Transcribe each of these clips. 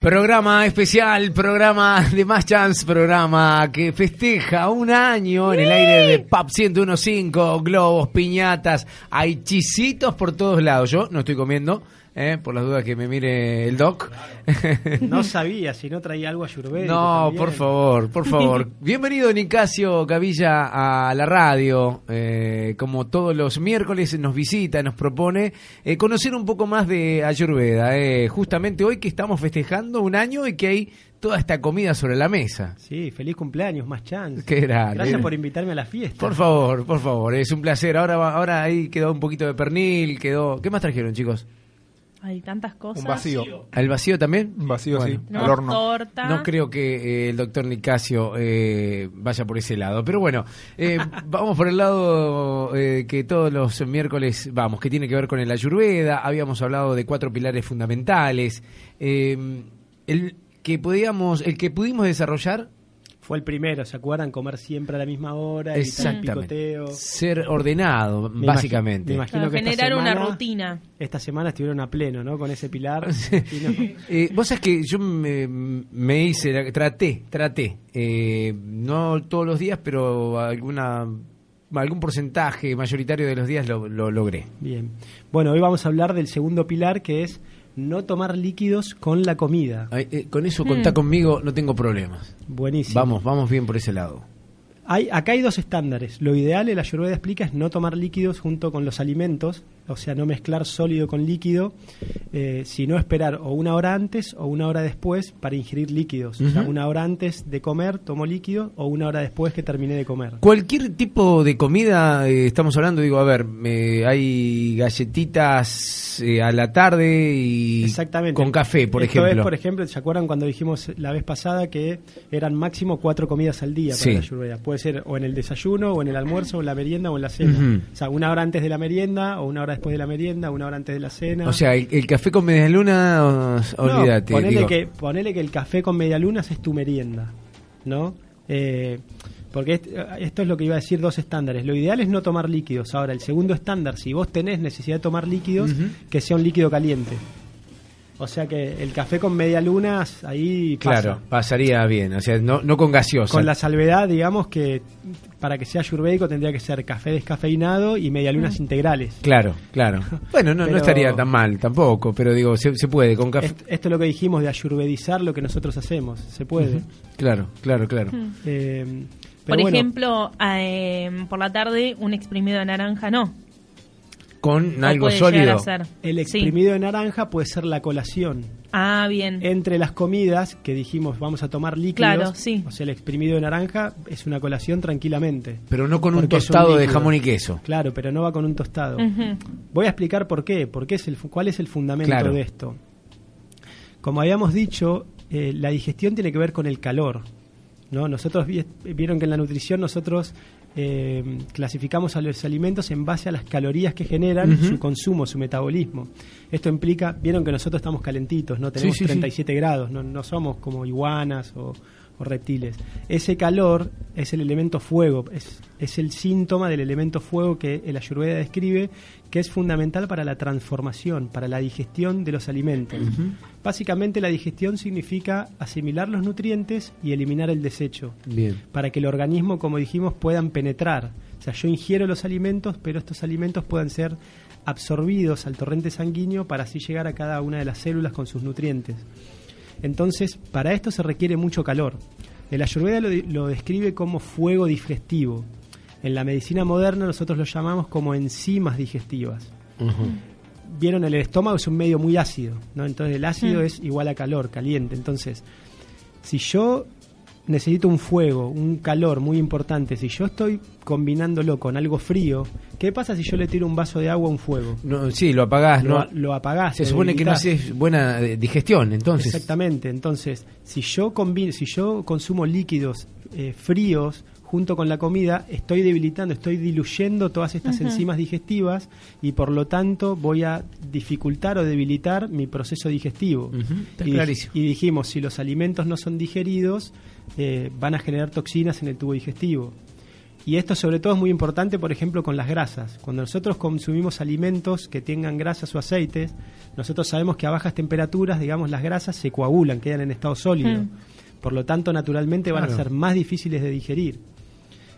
Programa especial, programa de Más Chance, programa que festeja un año en el aire de PAP 1015, globos, piñatas, hay chisitos por todos lados. Yo no estoy comiendo, eh, por las dudas que me mire el doc. No sabía si no traía algo a Ayurveda. No, por favor, por favor. Bienvenido Nicasio Gavilla a la radio. Eh, como todos los miércoles nos visita, nos propone eh, conocer un poco más de Ayurveda. Eh, justamente hoy que estamos festejando un año y que hay toda esta comida sobre la mesa. Sí, feliz cumpleaños, más chance. Qué grande. Gracias por invitarme a la fiesta. Por favor, por favor, es un placer. Ahora, ahora ahí quedó un poquito de pernil, quedó... ¿Qué más trajeron, chicos? Hay tantas cosas. Un vacío. ¿Al vacío también? Un vacío, Bueno. sí. No, Al horno. torta. No creo que eh, el doctor Nicasio eh, vaya por ese lado. Pero bueno, eh, vamos por el lado eh, que todos los miércoles vamos, que tiene que ver con el Ayurveda. Habíamos hablado de cuatro pilares fundamentales. Eh, el que podíamos, el que pudimos desarrollar, Fue el primero, ¿se acuerdan? Comer siempre a la misma hora, evitar el exactamente, picoteo. ser ordenado, Me básicamente. imagi- me imagino Claro, que esta generar una rutina. Esta semana estuvieron a pleno, ¿no? Con ese pilar. No- Eh, vos sabés que yo me, me hice, traté, traté, eh, no todos los días, pero alguna algún porcentaje mayoritario de los días lo, lo logré. Bien. Bueno, hoy vamos a hablar del segundo pilar que es no tomar líquidos con la comida. Ay, eh, con eso contá conmigo, no tengo problemas. Buenísimo. Vamos, vamos bien por ese lado. Hay, acá hay dos estándares. Lo ideal, el Ayurveda explica, es no tomar líquidos junto con los alimentos, o sea, no mezclar sólido con líquido, eh, sino esperar o una hora antes o una hora después para ingerir líquidos. O sea, una hora antes de comer tomo líquido o una hora después que terminé de comer. Cualquier tipo de comida, eh, estamos hablando, digo, a ver, eh, hay galletitas eh, a la tarde y Exactamente. con café, por Esto ejemplo. Es, por ejemplo, ¿se acuerdan cuando dijimos la vez pasada que eran máximo cuatro comidas al día para Sí. la Ayurveda? Puede ser o en el desayuno, o en el almuerzo, o en la merienda, o en la cena. O sea, una hora antes de la merienda, o una hora después de la merienda, una hora antes de la cena. O sea, el, el café con media luna, No, olvídate. ponele, digo. que, ponele que el café con medialunas es tu merienda, ¿no? Eh, porque est- esto es lo que iba a decir, dos estándares. Lo ideal es no tomar líquidos. Ahora, el segundo estándar, si vos tenés necesidad de tomar líquidos, que sea un líquido caliente. O sea que el café con medialunas, ahí pasa. Claro, pasaría bien, o sea, no, no con gaseosa. Con la salvedad, digamos, que para que sea ayurvédico tendría que ser café descafeinado y medialunas integrales. Claro, claro. Bueno, no, no estaría tan mal tampoco, pero digo, se, se puede con café. Est- Esto es lo que dijimos de ayurvedizar lo que nosotros hacemos. Se puede. Claro, claro, claro. Eh, Por bueno, ejemplo, eh, por la tarde un exprimido de naranja no. Con O algo sólido. el Sí. exprimido de naranja puede ser la colación. Ah, bien. Entre las comidas que dijimos vamos a tomar líquidos. Claro, sí. O sea, el exprimido de naranja es una colación tranquilamente. Pero no con un Porque tostado de jamón y queso. Claro, pero no va con un tostado. Voy a explicar por qué, por qué es el, cuál es el fundamento Claro. de esto. Como habíamos dicho, eh, la digestión tiene que ver con el calor. ¿no? Nosotros vi- vieron que en la nutrición nosotros eh, clasificamos a los alimentos en base a las calorías que generan, su consumo, su metabolismo. Esto implica, vieron que nosotros estamos calentitos, no tenemos Sí, sí, sí. 37 grados, no, no somos como iguanas o, o reptiles. Ese calor es el elemento fuego, es, es el síntoma del elemento fuego que el Ayurveda describe, que es fundamental para la transformación, para la digestión de los alimentos. Básicamente la digestión significa asimilar los nutrientes y eliminar el desecho, Bien. para que el organismo, como dijimos, puedan penetrar. O sea, yo ingiero los alimentos, pero estos alimentos puedan ser absorbidos al torrente sanguíneo para así llegar a cada una de las células con sus nutrientes. Entonces, para esto se requiere mucho calor. El Ayurveda lo, de- lo describe como fuego digestivo. En la medicina moderna nosotros lo llamamos como enzimas digestivas. Vieron, el estómago es un medio muy ácido, ¿no? Entonces el ácido Mm. es igual a calor, caliente. Entonces, si yo necesito un fuego, un calor muy importante, si yo estoy combinándolo con algo frío, ¿qué pasa si yo le tiro un vaso de agua a un fuego? No, sí, lo apagás, Lo, ¿no? lo apagás. Se supone que no haces buena eh, digestión, entonces. Exactamente. Entonces, si yo combino, si yo consumo líquidos eh, fríos junto con la comida, estoy debilitando, estoy diluyendo todas estas enzimas digestivas y por lo tanto voy a dificultar o debilitar mi proceso digestivo. Está y, clarísimo. y dijimos, si los alimentos no son digeridos, eh, van a generar toxinas en el tubo digestivo. Y esto sobre todo es muy importante, por ejemplo, con las grasas. Cuando nosotros consumimos alimentos que tengan grasas o aceites, nosotros sabemos que a bajas temperaturas, digamos, las grasas se coagulan, quedan en estado sólido. Mm. Por lo tanto, naturalmente van a ser más difíciles de digerir.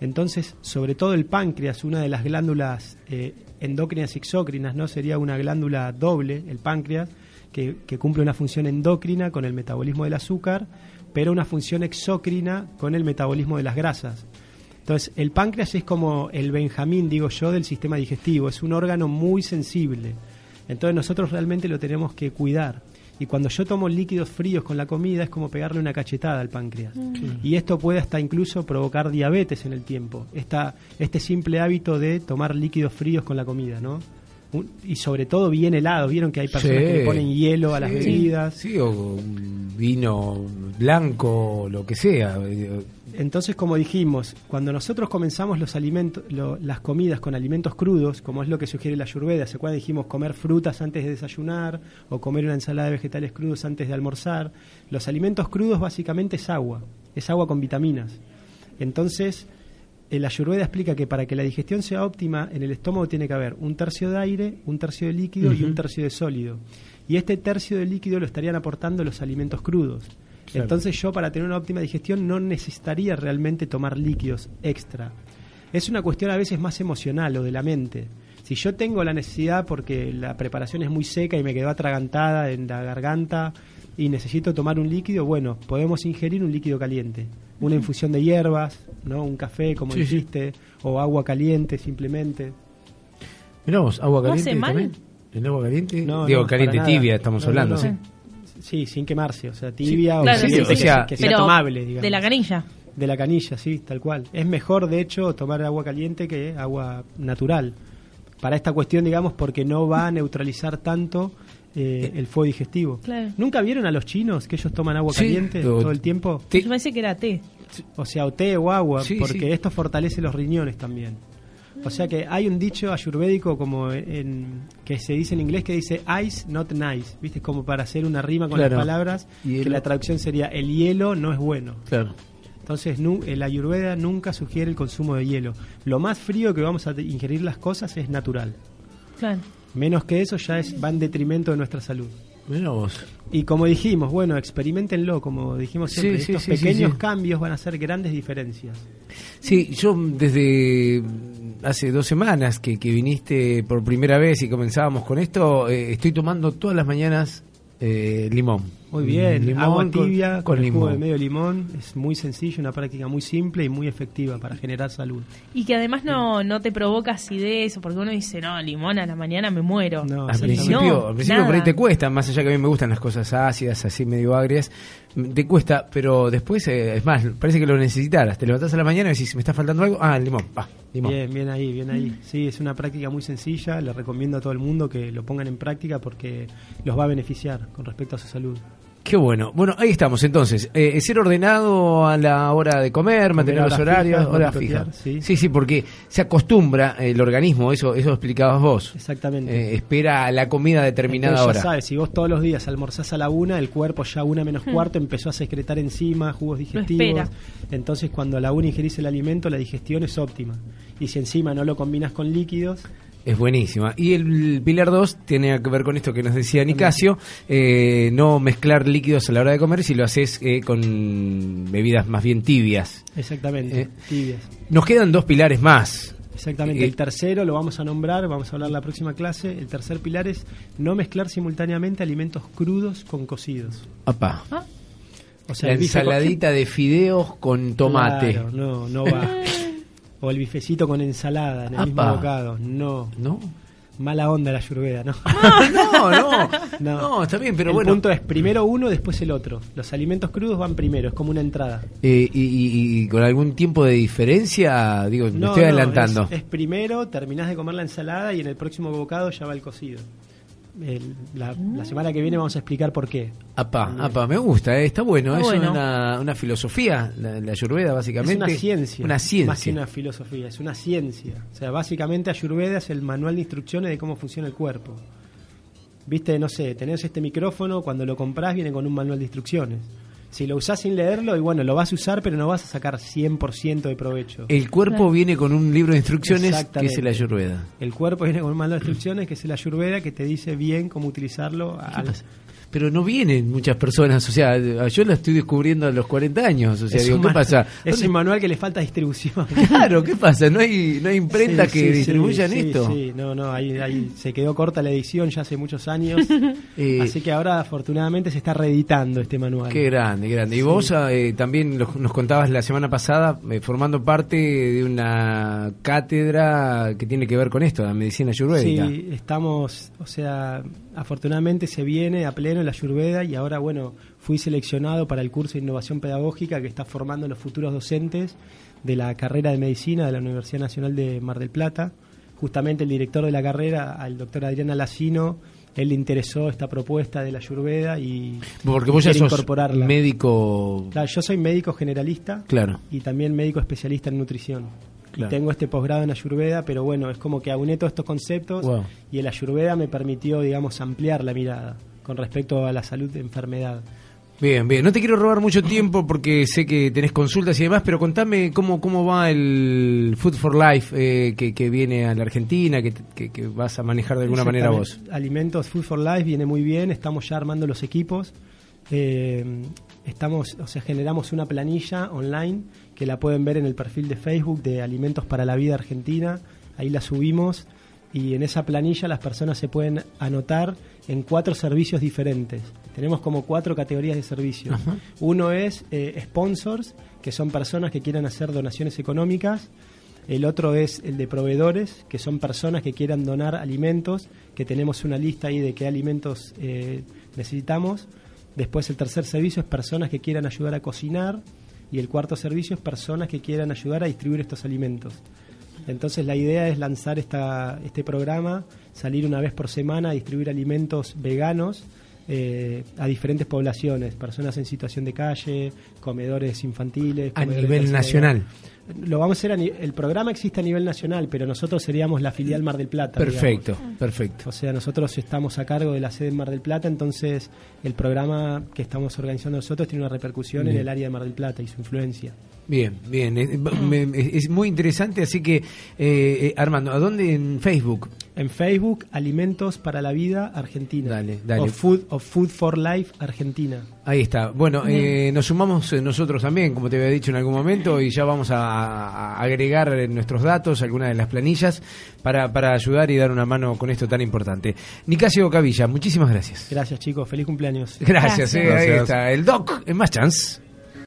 Entonces, sobre todo el páncreas, una de las glándulas eh, endócrinas y exócrinas, ¿no? Sería una glándula doble, el páncreas, que, que cumple una función endócrina con el metabolismo del azúcar, pero una función exócrina con el metabolismo de las grasas. Entonces, el páncreas es como el Benjamín, digo yo, del sistema digestivo. Es un órgano muy sensible. Entonces, nosotros realmente lo tenemos que cuidar. Y cuando yo tomo líquidos fríos con la comida, es como pegarle una cachetada al páncreas. Y esto puede hasta incluso provocar diabetes en el tiempo. Esta, este simple hábito de tomar líquidos fríos con la comida, ¿no? Un- y sobre todo bien helados. Vieron que hay personas que le ponen hielo a las bebidas. Sí, o un vino blanco, lo que sea. Entonces, como dijimos, cuando nosotros comenzamos los alimentos, lo- las comidas con alimentos crudos, como es lo que sugiere la Ayurveda, ¿se acuerdan? Dijimos comer frutas antes de desayunar o comer una ensalada de vegetales crudos antes de almorzar. Los alimentos crudos básicamente es agua, es agua con vitaminas. Entonces, el Ayurveda explica que para que la digestión sea óptima, en el estómago tiene que haber un tercio de aire, un tercio de líquido y un tercio de sólido. Y este tercio de líquido lo estarían aportando los alimentos crudos. Claro. Entonces yo para tener una óptima digestión no necesitaría realmente tomar líquidos extra. Es una cuestión a veces más emocional o de la mente. Si yo tengo la necesidad porque la preparación es muy seca y me quedó atragantada en la garganta y necesito tomar un líquido, bueno, podemos ingerir un líquido caliente. Una infusión de hierbas, ¿no? un café, como Sí, sí. dijiste, o agua caliente simplemente. Mirá vos, agua ¿No caliente hace mal? también. ¿El agua caliente? No, Digo, no, caliente tibia, estamos No, no, hablando, no. ¿sí? Sí, sin quemarse, o sea, tibia o Claro, sí, o que, sea, que sea Pero tomable, digamos. De la canilla. De la canilla, sí, tal cual. Es mejor, de hecho, tomar agua caliente que agua natural. Para esta cuestión, digamos, porque no va a neutralizar tanto eh, el fuego digestivo. Claro. ¿Nunca vieron a los chinos que ellos toman agua Sí, caliente todo el tiempo? Sí. Yo pensé que era té. O sea, o té o agua, Sí, porque sí. esto fortalece los riñones también. O sea que hay un dicho ayurvédico como en, que se dice en inglés que dice ice not nice, ¿viste? Como para hacer una rima con Claro. las palabras, que Hielo. la traducción sería el hielo no es bueno. Claro. Entonces, nu- el ayurveda nunca sugiere el consumo de hielo. Lo más frío que vamos a ingerir las cosas es natural. Claro. Menos que eso ya es, va en detrimento de nuestra salud. Mirá vos. Y como dijimos, bueno, experimentenlo, como dijimos siempre, sí, estos sí, sí, pequeños sí. cambios van a hacer grandes diferencias. Sí, yo desde hace dos semanas que, que viniste por primera vez y comenzábamos con esto, eh, estoy tomando todas las mañanas eh, limón. Muy bien, Limón agua con- tibia con, con, el jugo de medio limón es muy sencillo, una práctica muy simple y muy efectiva para generar salud. Y que además no, no te provoca acidez, porque uno dice, no, limón a la mañana me muero. No, Al Sí, principio, no, al principio por ahí te cuesta, más allá que a mí me gustan las cosas ácidas, así medio agrias, te cuesta, pero después, eh, es más, parece que lo necesitaras. Te levantás a la mañana y decís, ¿me está faltando algo? Ah, el limón, va, limón. Bien, bien ahí, bien ahí. Sí, es una práctica muy sencilla, le recomiendo a todo el mundo que lo pongan en práctica porque los va a beneficiar con respecto a su salud. Qué bueno. Bueno, ahí estamos entonces. Eh, ser ordenado a la hora de comer, mantener los horas horarios, fijas, no hora picotear, fija. sí. sí, sí, porque se acostumbra el organismo, eso eso explicabas vos. Exactamente. Eh, espera la comida a determinada Entonces, hora. ya sabes, si vos todos los días almorzás a la una, el cuerpo ya a una menos cuarto empezó a secretar enzimas, jugos digestivos. espera. Entonces, cuando a la una ingerís el alimento, la digestión es óptima. Y si encima no lo combinas con líquidos, Es buenísima. Y el pilar 2 tiene que ver con esto que nos decía Nicasio, eh, no mezclar líquidos a la hora de comer si lo haces eh, con bebidas más bien tibias. exactamente, Eh. tibias. Nos quedan dos pilares más. Exactamente. Eh, El tercero lo vamos a nombrar, vamos a hablar la próxima clase. El tercer pilar es no mezclar simultáneamente alimentos crudos con cocidos. Apá. Ah, O sea, la ensaladita de fideos con tomate. Claro, no, no va. o el bifecito con ensalada en el mismo bocado. No. ¿No? Mala onda la ayurveda, ¿no? no, no, No. no, está bien, pero el bueno. punto es primero uno, después el otro. Los alimentos crudos van primero, es como una entrada. Eh, y, y- y con algún tiempo de diferencia, digo, me No, estoy no, adelantando. Es, es primero, terminás de comer la ensalada y en el próximo bocado ya va el cocido. El- la, la semana que viene vamos a explicar por qué. Apa, apa, me gusta, eh, está bueno, Está es bueno. Una, una filosofía, la, la ayurveda básicamente. Es una ciencia. Una Más que ciencia. una filosofía, es una ciencia. O sea, básicamente Ayurveda es el manual de instrucciones de cómo funciona el cuerpo. Viste, no sé, tenés este micrófono, cuando lo comprás viene con un manual de instrucciones. Si lo usás sin leerlo, y bueno, lo vas a usar, pero no vas a sacar 100% de provecho. El cuerpo Claro. viene con un libro de instrucciones que es el Ayurveda. El cuerpo viene con un manual de instrucciones, que es la ayurveda, que te dice bien cómo utilizarlo. a-. Pero no vienen muchas personas, o sea, yo la estoy descubriendo a los 40 años, o sea, Es digo, ¿qué pasa? Es ¿Dónde- un manual que le falta distribución. Claro, ¿qué pasa? ¿No hay, no hay imprentas Sí, que sí, distribuyan sí, esto? Sí, no, no, ahí, ahí se quedó corta la edición ya hace muchos años. Eh, así que ahora afortunadamente se está reeditando este manual. Qué grande, qué grande. Y vos eh, también lo- nos contabas la semana pasada, eh, formando parte de una cátedra que tiene que ver con esto, la medicina ayurvédica. Sí, estamos, o sea, afortunadamente se viene a pleno la Ayurveda y ahora, bueno, fui seleccionado para el curso de innovación pedagógica que está formando los futuros docentes de la carrera de medicina de la Universidad Nacional de Mar del Plata. Justamente el director de la carrera, al doctor Adrián Alacino, él le interesó esta propuesta de la Ayurveda y Porque vos ya sos incorporarla. médico. Claro, yo soy médico generalista Claro. y también médico especialista en nutrición. Claro. Y tengo este posgrado en Ayurveda, pero bueno, es como que auné todos estos conceptos Wow. y el Ayurveda me permitió, digamos, ampliar la mirada con respecto a la salud de enfermedad. Bien, bien. No te quiero robar mucho tiempo porque sé que tenés consultas y demás, pero contame cómo, cómo va el Food for Life eh, que, que viene a la Argentina, que, que- que vas a manejar de alguna manera vos. Alimentos Food for Life viene muy bien, estamos ya armando los equipos. Eh, estamos, o sea, generamos una planilla online que la pueden ver en el perfil de Facebook de Alimentos para la Vida Argentina. Ahí la subimos y en esa planilla las personas se pueden anotar en cuatro servicios diferentes. Tenemos como cuatro categorías de servicios. Ajá. Uno es eh, sponsors, que son personas que quieran hacer donaciones económicas. El otro es el de proveedores, que son personas que quieran donar alimentos, que tenemos una lista ahí de qué alimentos eh, necesitamos. Después el tercer servicio es personas que quieran ayudar a cocinar. Y el cuarto servicio es personas que quieran ayudar a distribuir estos alimentos. Entonces la idea es lanzar esta, este programa, salir una vez por semana a distribuir alimentos veganos eh, a diferentes poblaciones, personas en situación de calle, comedores infantiles. A comedores nivel nacional. Lo vamos a hacer a ni- el programa existe a nivel nacional, pero nosotros seríamos la filial Mar del Plata. Perfecto, digamos. perfecto. O sea, nosotros estamos a cargo de la sede en Mar del Plata, entonces el programa que estamos organizando nosotros tiene una repercusión en el área de Mar del Plata y su influencia. Bien, bien. Me- Es muy interesante, así que, eh, eh, Armando, ¿a dónde en Facebook? En Facebook, Alimentos para la Vida Argentina. Dale, dale. O Food, o Food for Life Argentina. Ahí está. Bueno, eh, nos sumamos eh, nosotros también, como te había dicho en algún momento, y ya vamos a, a agregar eh, nuestros datos, algunas de las planillas, para, para ayudar y dar una mano con esto tan importante. Nicasio Cavilla, muchísimas gracias. Gracias chicos, feliz cumpleaños. Gracias, Gracias. eh, ahí Gracias. está. El Doc, en más chance.